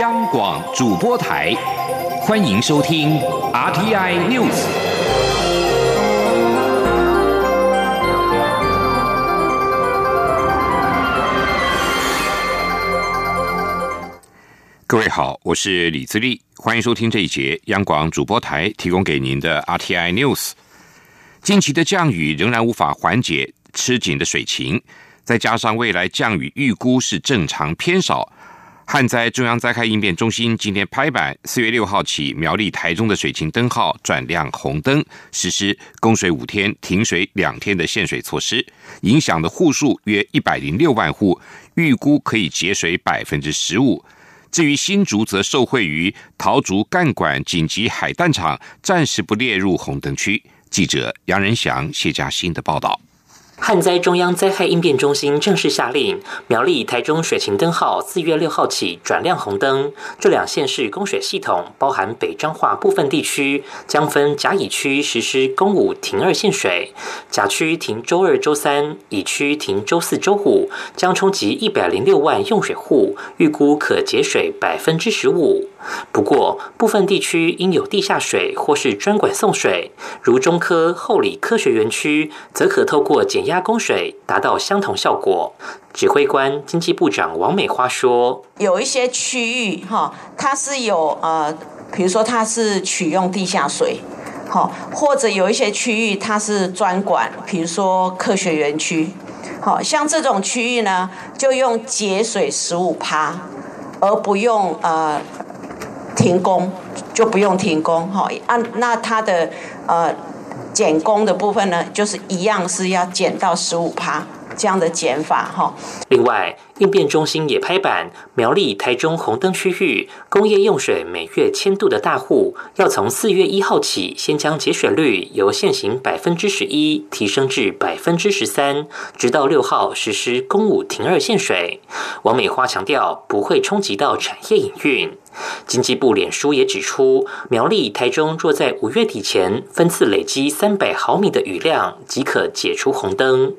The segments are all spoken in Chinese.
央广主播台，欢迎收听 RTI News。各位好，我是李自立，欢迎收听这一节央广主播台提供给您的 RTI News。近期的降雨仍然无法缓解吃紧的水情，再加上未来降雨预估是正常偏少。旱灾中央灾害应变中心今天拍板，四月六号起，苗栗、台中的水情灯号转亮红灯，实施供水五天、停水两天的限水措施，影响的户数约一百零六万户，预估可以节水百分之十五。至于新竹，则受惠于桃竹干管紧急海淡厂，暂时不列入红灯区。记者杨仁祥、谢嘉欣的报道。旱灾中央灾害应变中心正式下令，苗栗、台中水情灯号四月六号起转亮红灯。这两县市供水系统包含北彰化部分地区，将分甲乙区实施公五停二限水，甲区停周二、周三，乙区停周四、周五，将冲击一百零六万用水户，预估可节水百分之十五。不过，部分地区因有地下水或是专管送水，如中科、后里科学园区，则可透过减压供水，达到相同效果。指挥官经济部长王美花说：“有一些区域哈，它是有呃，比如说它是取用地下水，好，或者有一些区域它是专管，比如说科学园区，好像这种区域呢，就用节水十五趴，而不用呃。”停工就不用停工哈，按那他的呃减工的部分呢，就是一样是要减到十五趴。这样的减法哈。另外，应变中心也拍板，苗栗、台中红灯区域工业用水每月千度的大户，要从四月一号起，先将节水率由现行百分之十一提升至百分之十三，直到六号实施公五停二限水。王美花强调，不会冲击到产业营运。经济部脸书也指出，苗栗、台中若在五月底前分次累积三百毫米的雨量，即可解除红灯。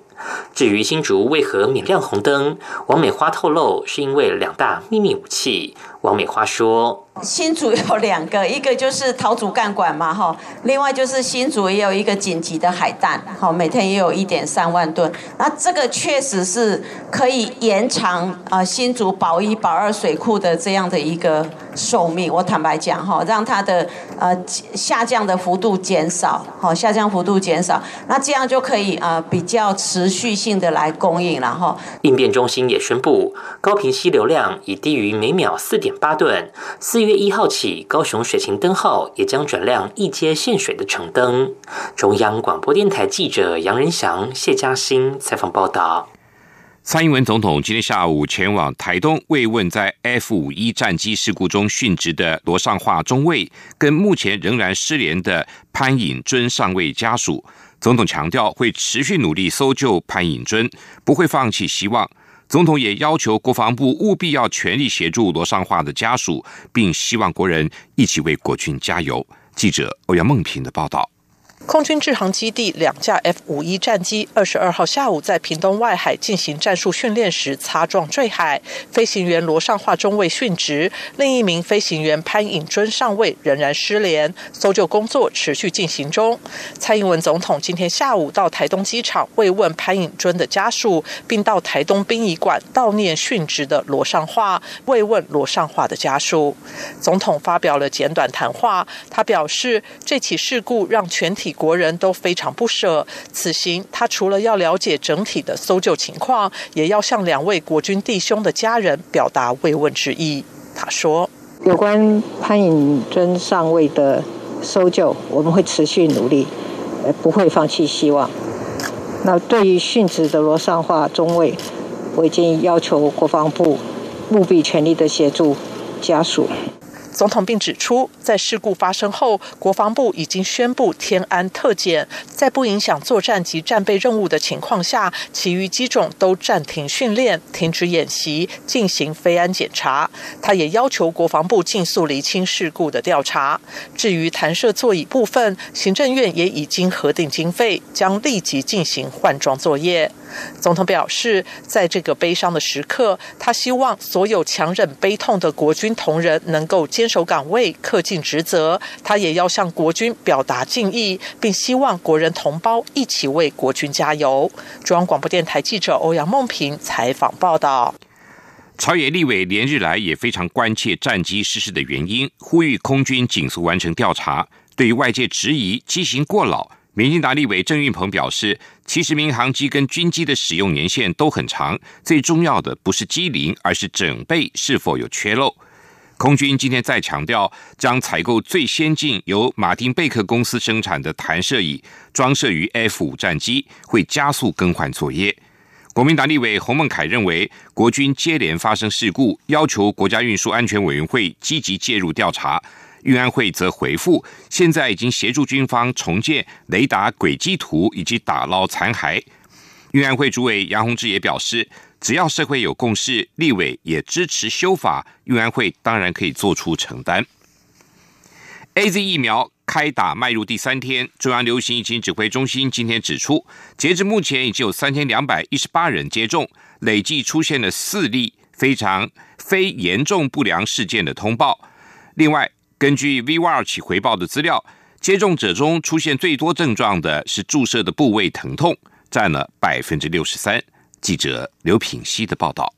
至于新竹为何免亮红灯，王美花透露，是因为两大秘密武器。王美花说。新竹有两个，一个就是桃竹干管嘛，哈，另外就是新竹也有一个紧急的海淡，哈，每天也有一点三万吨，那这个确实是可以延长啊新竹保一保二水库的这样的一个寿命。我坦白讲，哈，让它的呃下降的幅度减少，好，下降幅度减少，那这样就可以啊比较持续性的来供应了，哈。应变中心也宣布，高频溪流量已低于每秒四点八吨，四。月一号起，高雄水情灯号也将转亮一阶限水的橙灯。中央广播电台记者杨仁祥、谢嘉欣采访报道。蔡英文总统今天下午前往台东慰问在 F 五一战机事故中殉职的罗尚化中尉，跟目前仍然失联的潘颖尊上尉家属。总统强调会持续努力搜救潘颖尊，不会放弃希望。总统也要求国防部务必要全力协助罗尚化的家属，并希望国人一起为国军加油。记者欧阳梦平的报道。空军制航基地两架 F 五一战机二十二号下午在屏东外海进行战术训练时擦撞坠海，飞行员罗尚化中尉殉职，另一名飞行员潘颖尊上尉仍然失联，搜救工作持续进行中。蔡英文总统今天下午到台东机场慰问潘颖尊的家属，并到台东殡仪馆悼念殉职的罗尚化，慰问罗尚化的家属。总统发表了简短谈话，他表示这起事故让全体。国人都非常不舍，此行他除了要了解整体的搜救情况，也要向两位国军弟兄的家人表达慰问之意。他说：“有关潘颖尊上尉的搜救，我们会持续努力，呃，不会放弃希望。那对于殉职的罗尚化中尉，我已经要求国防部务必全力的协助家属。”总统并指出，在事故发生后，国防部已经宣布天安特检，在不影响作战及战备任务的情况下，其余机种都暂停训练、停止演习，进行飞安检查。他也要求国防部尽速厘清事故的调查。至于弹射座椅部分，行政院也已经核定经费，将立即进行换装作业。总统表示，在这个悲伤的时刻，他希望所有强忍悲痛的国军同仁能够坚守岗位、恪尽职责。他也要向国军表达敬意，并希望国人同胞一起为国军加油。中央广播电台记者欧阳梦平采访报道。朝野立委连日来也非常关切战机失事的原因，呼吁空军紧速完成调查。对于外界质疑机型过老，民进党立委郑运鹏表示，其实民航机跟军机的使用年限都很长，最重要的不是机龄，而是整备是否有缺漏。空军今天再强调，将采购最先进由马丁贝克公司生产的弹射椅，装设于 F 五战机，会加速更换作业。国民党立委洪孟凯认为，国军接连发生事故，要求国家运输安全委员会积极介入调查。运安会则回复，现在已经协助军方重建雷达轨迹图以及打捞残骸。运安会主委杨洪志也表示，只要社会有共识，立委也支持修法，运安会当然可以做出承担。A Z 疫苗。开打迈入第三天，中央流行疫情指挥中心今天指出，截至目前已经有三千两百一十八人接种，累计出现了四例非常非严重不良事件的通报。另外，根据 V 二起回报的资料，接种者中出现最多症状的是注射的部位疼痛，占了百分之六十三。记者刘品希的报道。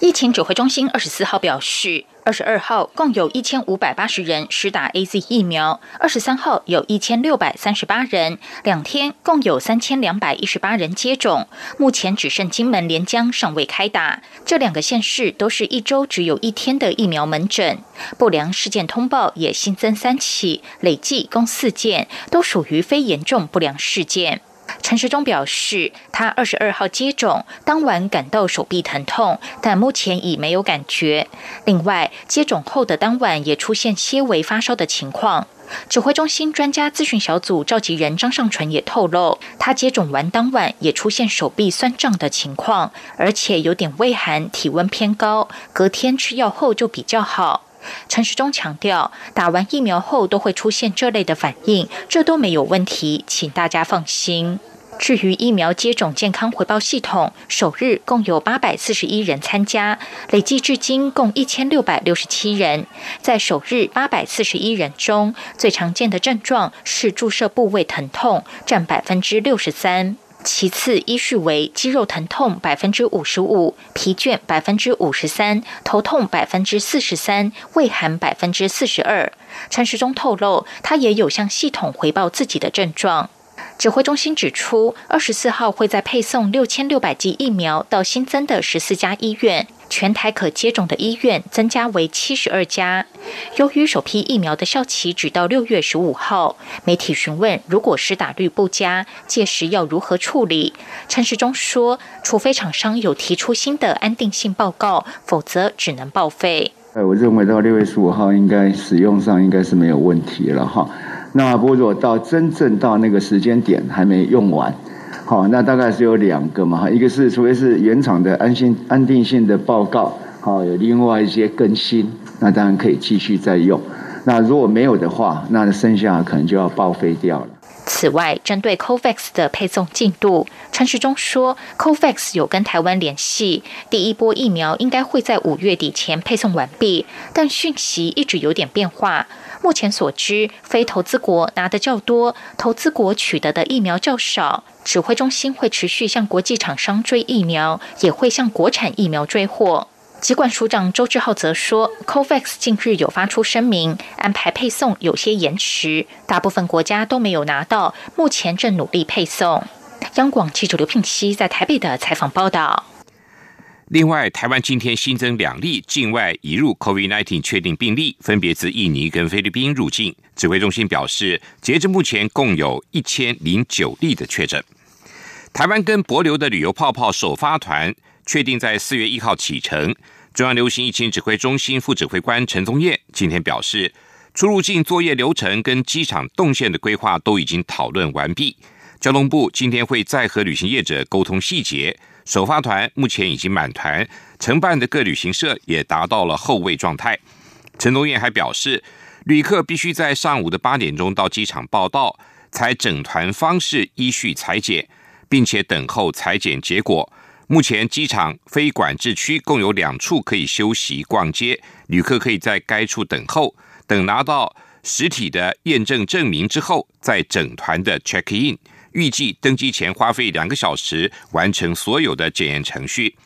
疫情指挥中心二十四号表示，二十二号共有一千五百八十人施打 A Z 疫苗，二十三号有一千六百三十八人，两天共有三千两百一十八人接种。目前只剩金门、连江尚未开打，这两个县市都是一周只有一天的疫苗门诊。不良事件通报也新增三起，累计共四件，都属于非严重不良事件。陈时中表示，他二十二号接种当晚感到手臂疼痛，但目前已没有感觉。另外，接种后的当晚也出现些微发烧的情况。指挥中心专家咨询小组召集人张尚纯也透露，他接种完当晚也出现手臂酸胀的情况，而且有点畏寒，体温偏高，隔天吃药后就比较好。陈时中强调，打完疫苗后都会出现这类的反应，这都没有问题，请大家放心。至于疫苗接种健康回报系统，首日共有八百四十一人参加，累计至今共一千六百六十七人。在首日八百四十一人中，最常见的症状是注射部位疼痛，占百分之六十三。其次依序为肌肉疼痛百分之五十五，疲倦百分之五十三，头痛百分之四十三，胃寒百分之四十二。陈时中透露，他也有向系统回报自己的症状。指挥中心指出，二十四号会再配送六千六百剂疫苗到新增的十四家医院，全台可接种的医院增加为七十二家。由于首批疫苗的效期只到六月十五号，媒体询问如果施打率不佳，届时要如何处理？陈时中说，除非厂商有提出新的安定性报告，否则只能报废。哎，我认为到六月十五号应该使用上应该是没有问题了哈。那不过，如果到真正到那个时间点还没用完，好，那大概是有两个嘛，一个是除非是原厂的安心安定性的报告，好，有另外一些更新，那当然可以继续再用。那如果没有的话，那剩下可能就要报废掉了。此外，针对 COVAX 的配送进度，陈时中说，COVAX 有跟台湾联系，第一波疫苗应该会在五月底前配送完毕，但讯息一直有点变化。目前所知，非投资国拿的较多，投资国取得的疫苗较少。指挥中心会持续向国际厂商追疫苗，也会向国产疫苗追货。疾管署长周志浩则说，COVAX 近日有发出声明，安排配送有些延迟，大部分国家都没有拿到，目前正努力配送。央广记者刘聘熙在台北的采访报道。另外，台湾今天新增两例境外移入 COVID-19 确定病例，分别自印尼跟菲律宾入境。指挥中心表示，截至目前，共有一千零九例的确诊。台湾跟博流的旅游泡泡首发团确定在四月一号启程。中央流行疫情指挥中心副指挥官陈宗彦今天表示，出入境作业流程跟机场动线的规划都已经讨论完毕。交通部今天会再和旅行业者沟通细节。首发团目前已经满团，承办的各旅行社也达到了后位状态。陈东燕还表示，旅客必须在上午的八点钟到机场报到，才整团方式依序裁剪，并且等候裁剪结果。目前机场非管制区共有两处可以休息逛街，旅客可以在该处等候，等拿到实体的验证证明之后，再整团的 check in。预计登机前花费两个小时完成所有的检验程序。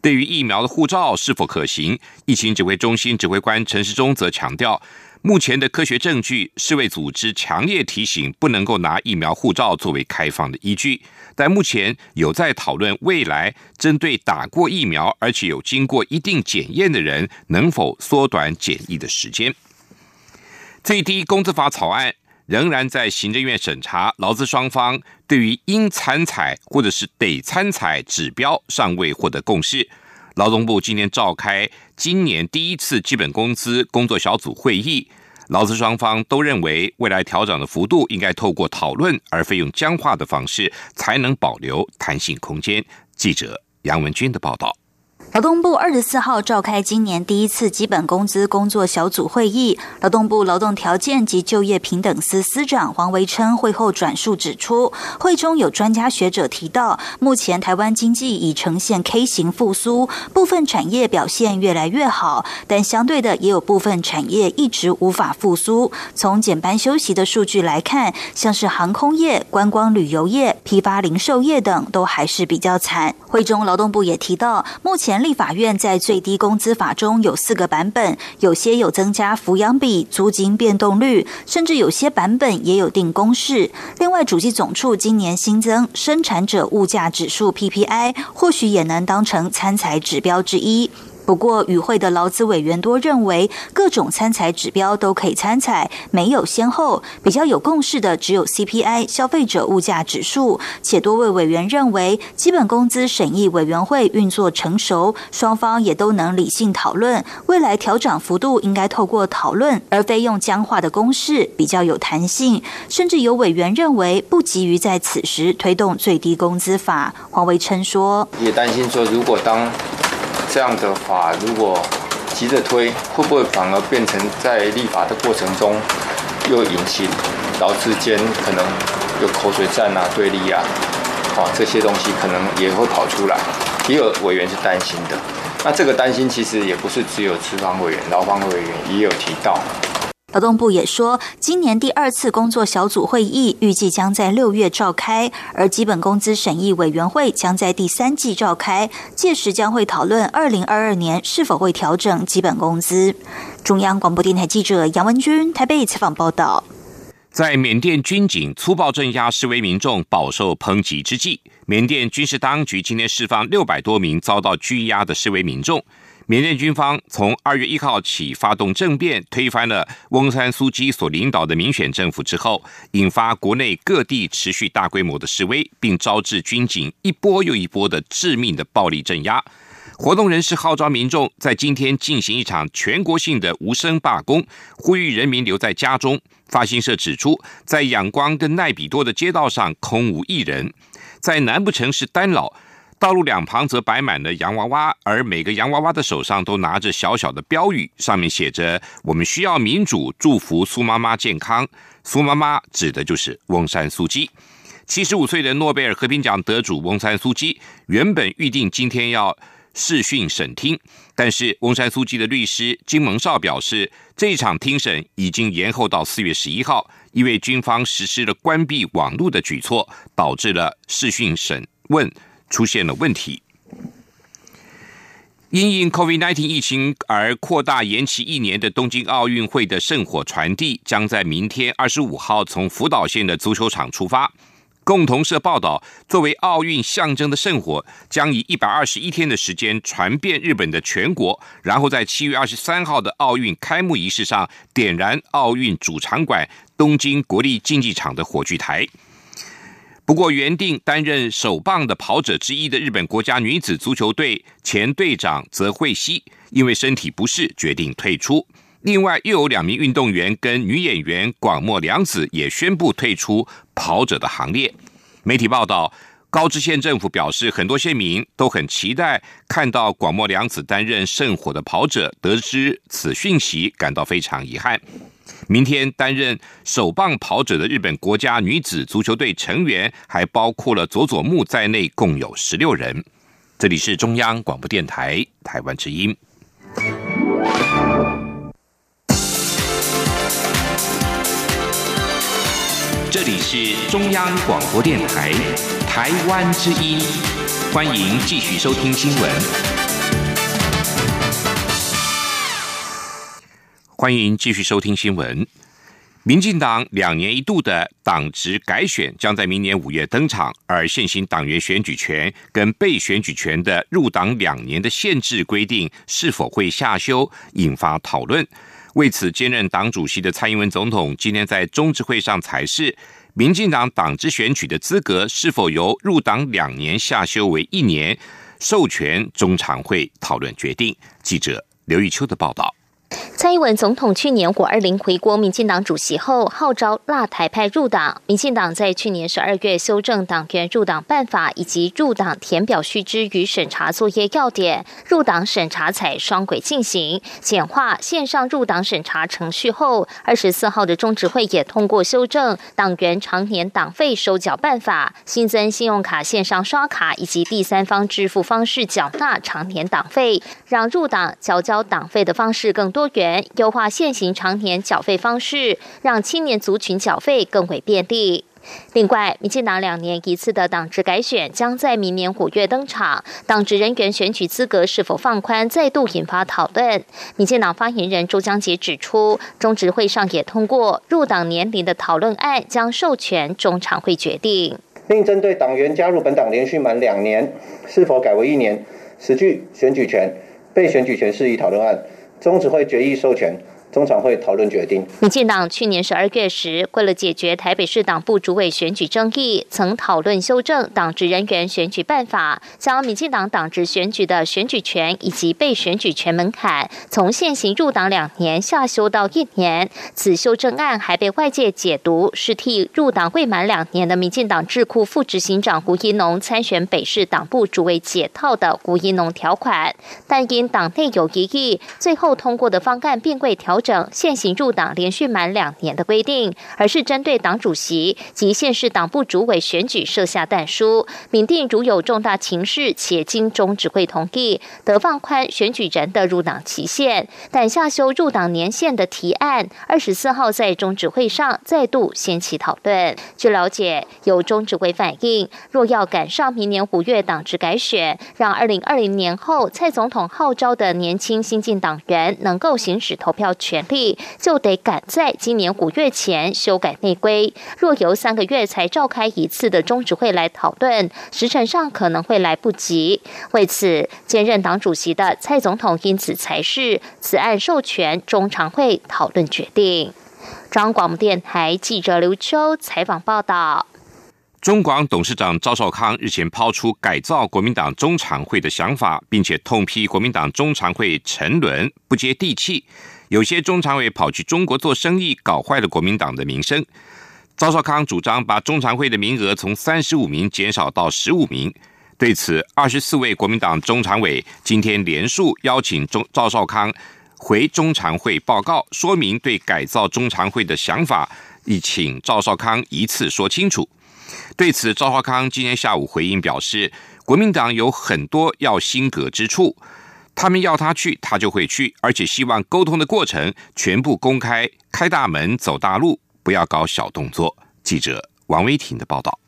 对于疫苗的护照是否可行，疫情指挥中心指挥官陈时中则强调，目前的科学证据，世卫组织强烈提醒不能够拿疫苗护照作为开放的依据。但目前有在讨论未来针对打过疫苗而且有经过一定检验的人，能否缩短检疫的时间。最低工资法草案。仍然在行政院审查，劳资双方对于应参采或者是得参采指标尚未获得共识。劳动部今天召开今年第一次基本工资工作小组会议，劳资双方都认为未来调整的幅度应该透过讨论，而非用僵化的方式，才能保留弹性空间。记者杨文军的报道。劳动部二十四号召开今年第一次基本工资工作小组会议，劳动部劳动条件及就业平等司司长黄维琛会后转述指出，会中有专家学者提到，目前台湾经济已呈现 K 型复苏，部分产业表现越来越好，但相对的也有部分产业一直无法复苏。从减班休息的数据来看，像是航空业、观光旅游业、批发零售业等都还是比较惨。会中劳动部也提到，目前立法院在最低工资法中有四个版本，有些有增加抚养比、租金变动率，甚至有些版本也有定公式。另外，主计总处今年新增生产者物价指数 PPI，或许也能当成参采指标之一。不过，与会的劳资委员多认为，各种参采指标都可以参采，没有先后。比较有共识的只有 CPI 消费者物价指数，且多位委员认为，基本工资审议委员会运作成熟，双方也都能理性讨论，未来调整幅度应该透过讨论，而非用僵化的公式，比较有弹性。甚至有委员认为，不急于在此时推动最低工资法。黄维琛说：“也担心说，如果当。”这样的法如果急着推，会不会反而变成在立法的过程中又引起劳资间可能有口水战啊、对立啊？好，这些东西可能也会跑出来，也有委员是担心的。那这个担心其实也不是只有资方委员、劳方委员也有提到。劳动部也说，今年第二次工作小组会议预计将在六月召开，而基本工资审议委员会将在第三季召开，届时将会讨论二零二二年是否会调整基本工资。中央广播电台记者杨文君台北采访报道。在缅甸军警粗暴镇压示威民众，饱受抨击之际，缅甸军事当局今天释放六百多名遭到拘押的示威民众。缅甸军方从二月一号起发动政变，推翻了翁山苏基所领导的民选政府之后，引发国内各地持续大规模的示威，并招致军警一波又一波的致命的暴力镇压。活动人士号召民众在今天进行一场全国性的无声罢工，呼吁人民留在家中。发行社指出，在仰光跟奈比多的街道上空无一人，在南部城市丹老。道路两旁则摆满了洋娃娃，而每个洋娃娃的手上都拿着小小的标语，上面写着“我们需要民主，祝福苏妈妈健康”。苏妈妈指的就是翁山苏姬。七十五岁的诺贝尔和平奖得主翁山苏姬，原本预定今天要视讯审听，但是翁山苏姬的律师金蒙少表示，这一场听审已经延后到四月十一号，因为军方实施了关闭网络的举措，导致了视讯审问。出现了问题，因应 COVID-19 疫情而扩大延期一年的东京奥运会的圣火传递，将在明天二十五号从福岛县的足球场出发。共同社报道，作为奥运象征的圣火，将以一百二十一天的时间传遍日本的全国，然后在七月二十三号的奥运开幕仪式上点燃奥运主场馆东京国立竞技场的火炬台。不过，原定担任首棒的跑者之一的日本国家女子足球队前队长泽惠希，因为身体不适决定退出。另外，又有两名运动员跟女演员广末凉子也宣布退出跑者的行列。媒体报道，高知县政府表示，很多县民都很期待看到广末凉子担任圣火的跑者。得知此讯息，感到非常遗憾。明天担任首棒跑者的日本国家女子足球队成员，还包括了佐佐木在内，共有十六人。这里是中央广播电台台湾之音。这里是中央广播电台台湾之音，欢迎继续收听新闻。欢迎继续收听新闻。民进党两年一度的党职改选将在明年五月登场，而现行党员选举权跟被选举权的入党两年的限制规定是否会下修，引发讨论。为此，兼任党主席的蔡英文总统今天在中执会上裁示，民进党党职选举的资格是否由入党两年下修为一年，授权中常会讨论决定。记者刘玉秋的报道。蔡英文总统去年五二零回国，民进党主席后号召辣台派入党。民进党在去年十二月修正党员入党办法以及入党填表须知与审查作业要点，入党审查采双轨进行，简化线上入党审查程序后，二十四号的中执会也通过修正党员常年党费收缴办法，新增信用卡线上刷卡以及第三方支付方式缴纳常年党费，让入党缴交党费的方式更多。元优化现行常年缴费方式，让青年族群缴费更为便利。另外，民进党两年一次的党职改选将在明年五月登场，党职人员选举资格是否放宽，再度引发讨论。民进党发言人周江杰指出，中执会上也通过入党年龄的讨论案，将授权中常会决定。另针对党员加入本党连续满两年，是否改为一年，实具选举权、被选举权事宜讨论案。中指会决议授权。中常会讨论决定。民进党去年十二月时，为了解决台北市党部主委选举争议，曾讨论修正党职人员选举办法，将民进党党职选举的选举权以及被选举权门槛，从现行入党两年下修到一年。此修正案还被外界解读是替入党未满两年的民进党智库副执行长胡一农参选北市党部主委解套的胡一农条款，但因党内有异议，最后通过的方案并未调。整现行入党连续满两年的规定，而是针对党主席及县市党部主委选举设下但书，明定如有重大情势且经中指会同意，得放宽选举人的入党期限。但下修入党年限的提案，二十四号在中指会上再度掀起讨论。据了解，有中指会反映，若要赶上明年五月党职改选，让二零二零年后蔡总统号召的年轻新进党员能够行使投票权。权力就得赶在今年五月前修改内规。若由三个月才召开一次的中执会来讨论，时辰上可能会来不及。为此，兼任党主席的蔡总统因此才是此案授权中常会讨论决定。中广电台记者刘秋采访报道。中广董事长赵少康日前抛出改造国民党中常会的想法，并且痛批国民党中常会沉沦不接地气。有些中常委跑去中国做生意，搞坏了国民党的名声。赵少康主张把中常会的名额从三十五名减少到十五名。对此，二十四位国民党中常委今天连数邀请中赵少康回中常会报告，说明对改造中常会的想法，以请赵少康一次说清楚。对此，赵少康今天下午回应表示，国民党有很多要心革之处。他们要他去，他就会去，而且希望沟通的过程全部公开，开大门走大路，不要搞小动作。记者王威婷的报道。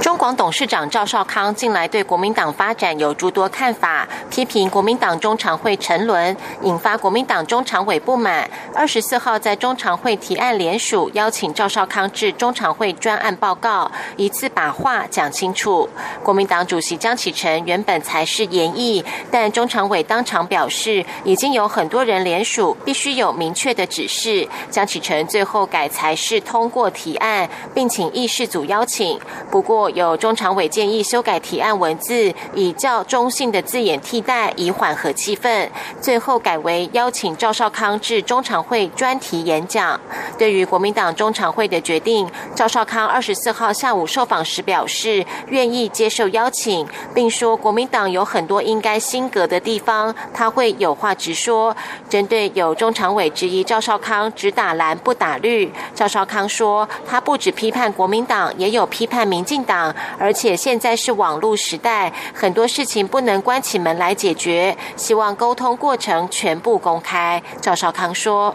中广董事长赵少康近来对国民党发展有诸多看法，批评国民党中常会沉沦，引发国民党中常委不满。二十四号在中常会提案联署，邀请赵少康至中常会专案报告，一次把话讲清楚。国民党主席江启臣原本才是言意，但中常委当场表示，已经有很多人联署，必须有明确的指示。江启臣最后改才是通过提案，并请议事组邀请。不过。有中常委建议修改提案文字，以较中性的字眼替代，以缓和气氛。最后改为邀请赵少康至中常会专题演讲。对于国民党中常会的决定，赵少康二十四号下午受访时表示，愿意接受邀请，并说国民党有很多应该新格的地方，他会有话直说。针对有中常委质疑赵少康只打蓝不打绿，赵少康说，他不止批判国民党，也有批判民进党，而且现在是网络时代，很多事情不能关起门来解决，希望沟通过程全部公开。赵少康说：“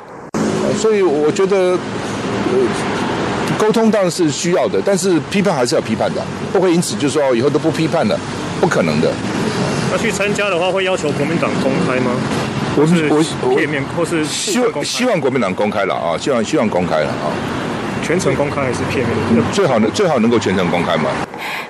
所以我觉得，沟通当然是需要的，但是批判还是要批判的，不会因此就说以后都不批判了，不可能的。那去参加的话，会要求国民党公开吗？我是我片面，或是希望希望国民党公开了啊，希望希望公开了啊。”全程公开还是片面？最好能最好能够全程公开嘛。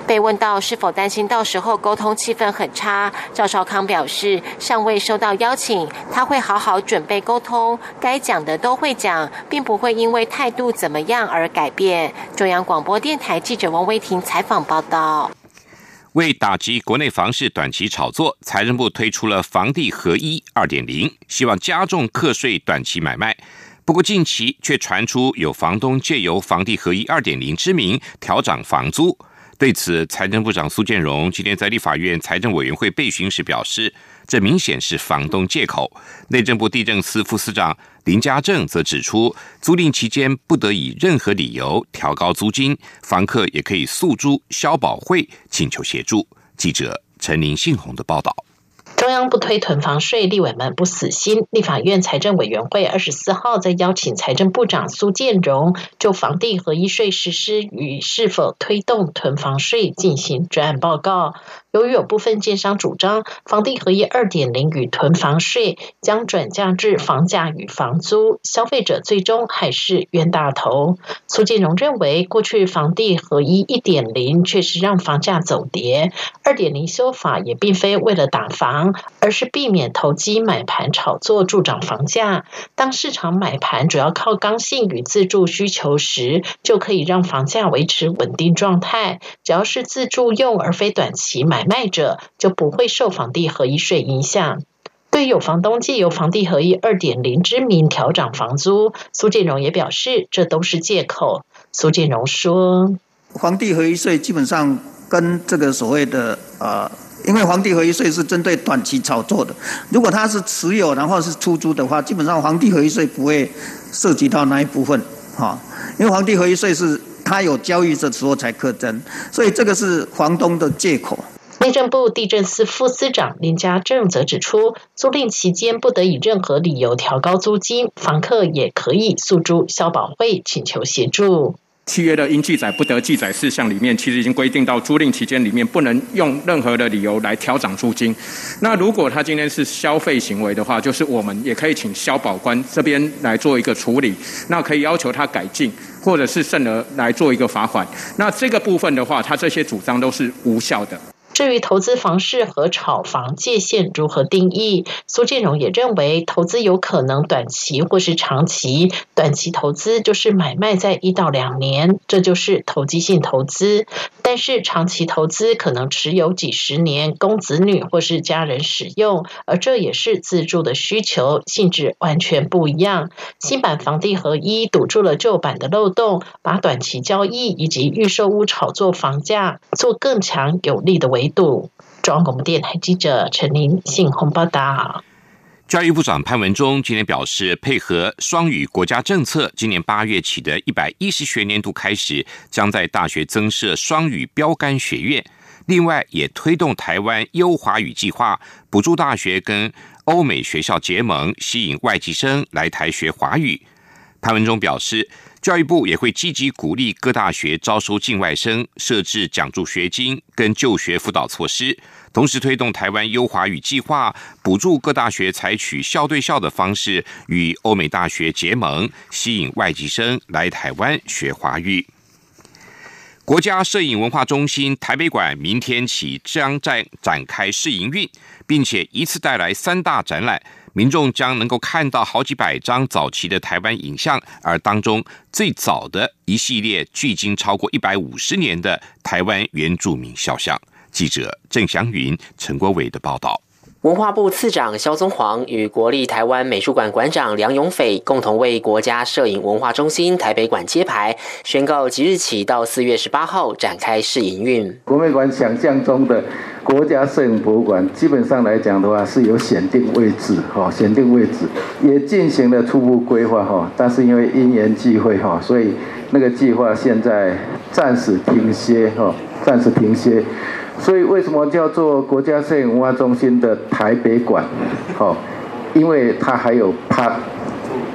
被问到是否担心到时候沟通气氛很差，赵少康表示尚未收到邀请，他会好好准备沟通，该讲的都会讲，并不会因为态度怎么样而改变。中央广播电台记者王威婷采访报道。为打击国内房市短期炒作，财政部推出了房地合一二点零，希望加重课税短期买卖。不过，近期却传出有房东借由“房地合一二点零”之名调涨房租。对此，财政部长苏建荣今天在立法院财政委员会备询时表示，这明显是房东借口。内政部地政司副司长林家正则指出，租赁期间不得以任何理由调高租金，房客也可以诉诸消保会请求协助。记者陈林信宏的报道。中央不推囤房税，立委们不死心。立法院财政委员会二十四号在邀请财政部长苏建荣就房地合一税实施与是否推动囤房税进行专案报告。由于有部分建商主张房地合一二点零与囤房税将转嫁至房价与房租，消费者最终还是冤大头。苏建荣认为，过去房地合一一点零确实让房价走跌，二点零修法也并非为了打房，而是避免投机买盘炒作助长房价。当市场买盘主要靠刚性与自住需求时，就可以让房价维持稳定状态。只要是自住用而非短期买。卖者就不会受房地合一税影响。对有房东借由房地合一二点零之名调涨房租，苏建荣也表示这都是借口。苏建荣说：“房地合一税基本上跟这个所谓的呃，因为房地合一税是针对短期炒作的，如果他是持有然后是出租的话，基本上房地合一税不会涉及到那一部分哈。因为房地合一税是他有交易的时候才课征，所以这个是房东的借口。”内政部地震司副司长林家正则指出，租赁期间不得以任何理由调高租金，房客也可以诉诸消保会请求协助。契约的应记载不得记载事项里面，其实已经规定到租赁期间里面不能用任何的理由来调涨租金。那如果他今天是消费行为的话，就是我们也可以请消保官这边来做一个处理，那可以要求他改进，或者是甚而来做一个罚款。那这个部分的话，他这些主张都是无效的。至于投资房市和炒房界限如何定义，苏建荣也认为，投资有可能短期或是长期。短期投资就是买卖在一到两年，这就是投机性投资；但是长期投资可能持有几十年，供子女或是家人使用，而这也是自住的需求，性质完全不一样。新版房地合一堵住了旧版的漏洞，把短期交易以及预售屋炒作房价做更强有力的维。度，中央广播电台记者陈琳信鸿报道。教育部长潘文忠今天表示，配合双语国家政策，今年八月起的一百一十学年度开始，将在大学增设双语标杆学院。另外，也推动台湾优华语计划，补助大学跟欧美学校结盟，吸引外籍生来台学华语。潘文忠表示。教育部也会积极鼓励各大学招收境外生，设置奖助学金跟就学辅导措施，同时推动台湾优华语计划，补助各大学采取校对校的方式与欧美大学结盟，吸引外籍生来台湾学华语。国家摄影文化中心台北馆明天起将在展开试营运，并且一次带来三大展览。民众将能够看到好几百张早期的台湾影像，而当中最早的一系列距今超过一百五十年的台湾原住民肖像。记者郑祥云、陈国伟的报道。文化部次长肖宗煌与国立台湾美术馆馆长梁永斐共同为国家摄影文化中心台北馆揭牌，宣告即日起到四月十八号展开试营运。国美馆想象中的国家摄影博物馆，基本上来讲的话是有选定位置，哈，选定位置也进行了初步规划，哈，但是因为因缘际会，哈，所以那个计划现在暂时停歇，哈，暂时停歇。所以为什么叫做国家摄影文化中心的台北馆？好，因为它还有 Part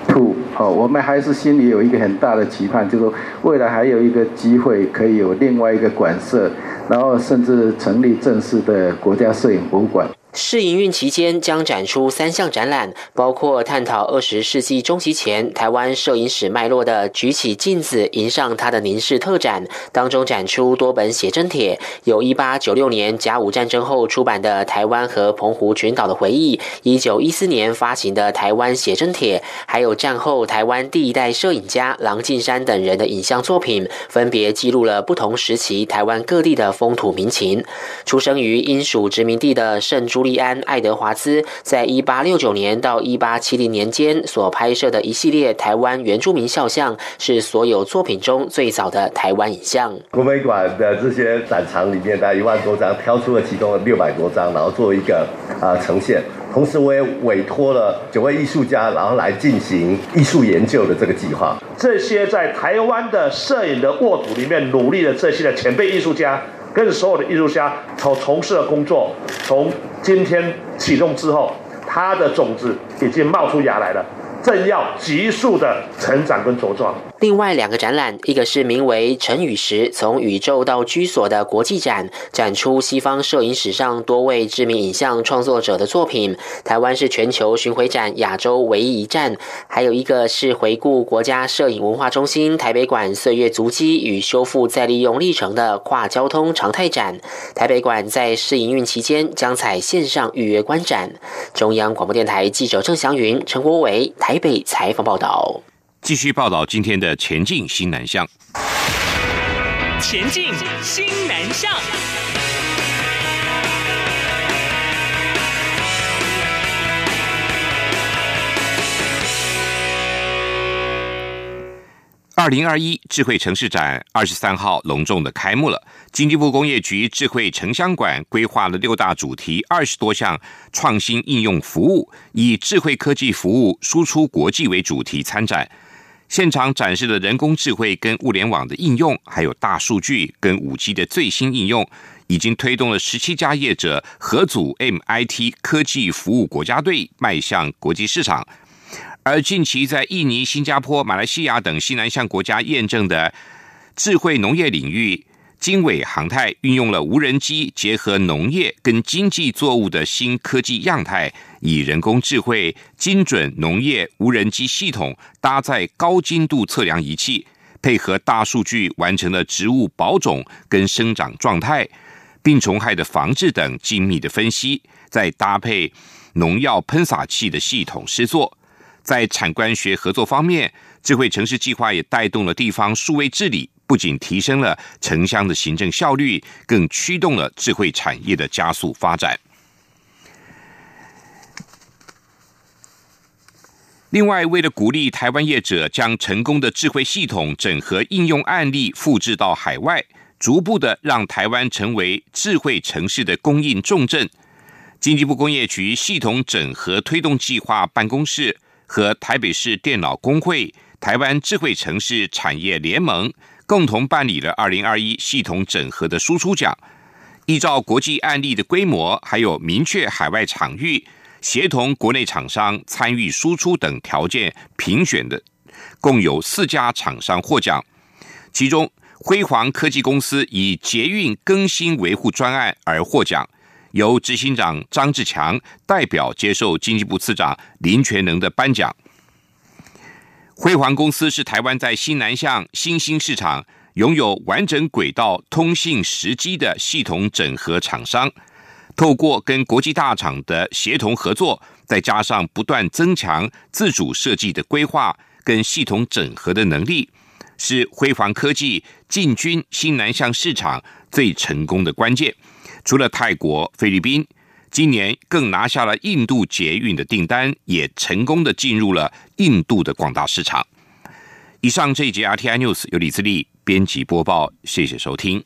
Two，好，我们还是心里有一个很大的期盼，就是说未来还有一个机会可以有另外一个馆舍，然后甚至成立正式的国家摄影博物馆。试营运期间将展出三项展览，包括探讨二十世纪中期前台湾摄影史脉络的“举起镜子，迎上它的凝视”特展，当中展出多本写真帖，有一八九六年甲午战争后出版的《台湾和澎湖群岛的回忆》，一九一四年发行的台湾写真帖，还有战后台湾第一代摄影家郎静山等人的影像作品，分别记录了不同时期台湾各地的风土民情。出生于英属殖民地的圣朱。朱利安·爱德华兹在一八六九年到一八七零年间所拍摄的一系列台湾原住民肖像，是所有作品中最早的台湾影像。国美馆的这些展藏里面，大概一万多张，挑出了其中的六百多张，然后做一个啊呈现。同时，我也委托了九位艺术家，然后来进行艺术研究的这个计划。这些在台湾的摄影的沃土里面努力的这些的前辈艺术家。跟所有的艺术家从从事的工作，从今天启动之后，它的种子已经冒出芽来了。正要急速的成长跟茁壮。另外两个展览，一个是名为“陈宇石从宇宙到居所”的国际展，展出西方摄影史上多位知名影像创作者的作品。台湾是全球巡回展亚洲唯一一站。还有一个是回顾国家摄影文化中心台北馆岁月足迹与修复再利用历程的跨交通常态展。台北馆在试营运期间将采线上预约观展。中央广播电台记者郑祥云、陈国伟。台北采访报道，继续报道今天的前进新南向。前进新南向。二零二一智慧城市展二十三号隆重的开幕了。经济部工业局智慧城乡馆规划了六大主题，二十多项创新应用服务，以智慧科技服务输出国际为主题参展。现场展示了人工智慧跟物联网的应用，还有大数据跟五 G 的最新应用，已经推动了十七家业者合组 MIT 科技服务国家队，迈向国际市场。而近期在印尼、新加坡、马来西亚等西南向国家验证的智慧农业领域，经纬航太运用了无人机结合农业跟经济作物的新科技样态，以人工智慧精准农业无人机系统搭载高精度测量仪器，配合大数据完成了植物保种跟生长状态、病虫害的防治等精密的分析，再搭配农药喷洒器的系统施作。在产官学合作方面，智慧城市计划也带动了地方数位治理，不仅提升了城乡的行政效率，更驱动了智慧产业的加速发展。另外，为了鼓励台湾业者将成功的智慧系统整合应用案例复制到海外，逐步的让台湾成为智慧城市的供应重镇，经济部工业局系统整合推动计划办公室。和台北市电脑工会、台湾智慧城市产业联盟共同办理了二零二一系统整合的输出奖。依照国际案例的规模，还有明确海外场域、协同国内厂商参与输出等条件评选的，共有四家厂商获奖。其中，辉煌科技公司以捷运更新维护专案而获奖。由执行长张志强代表接受经济部次长林全能的颁奖。辉煌公司是台湾在新南向新兴市场拥有完整轨道通信时机的系统整合厂商，透过跟国际大厂的协同合作，再加上不断增强自主设计的规划跟系统整合的能力，是辉煌科技进军新南向市场最成功的关键。除了泰国、菲律宾，今年更拿下了印度捷运的订单，也成功的进入了印度的广大市场。以上这一节 RTI News 由李自力编辑播报，谢谢收听。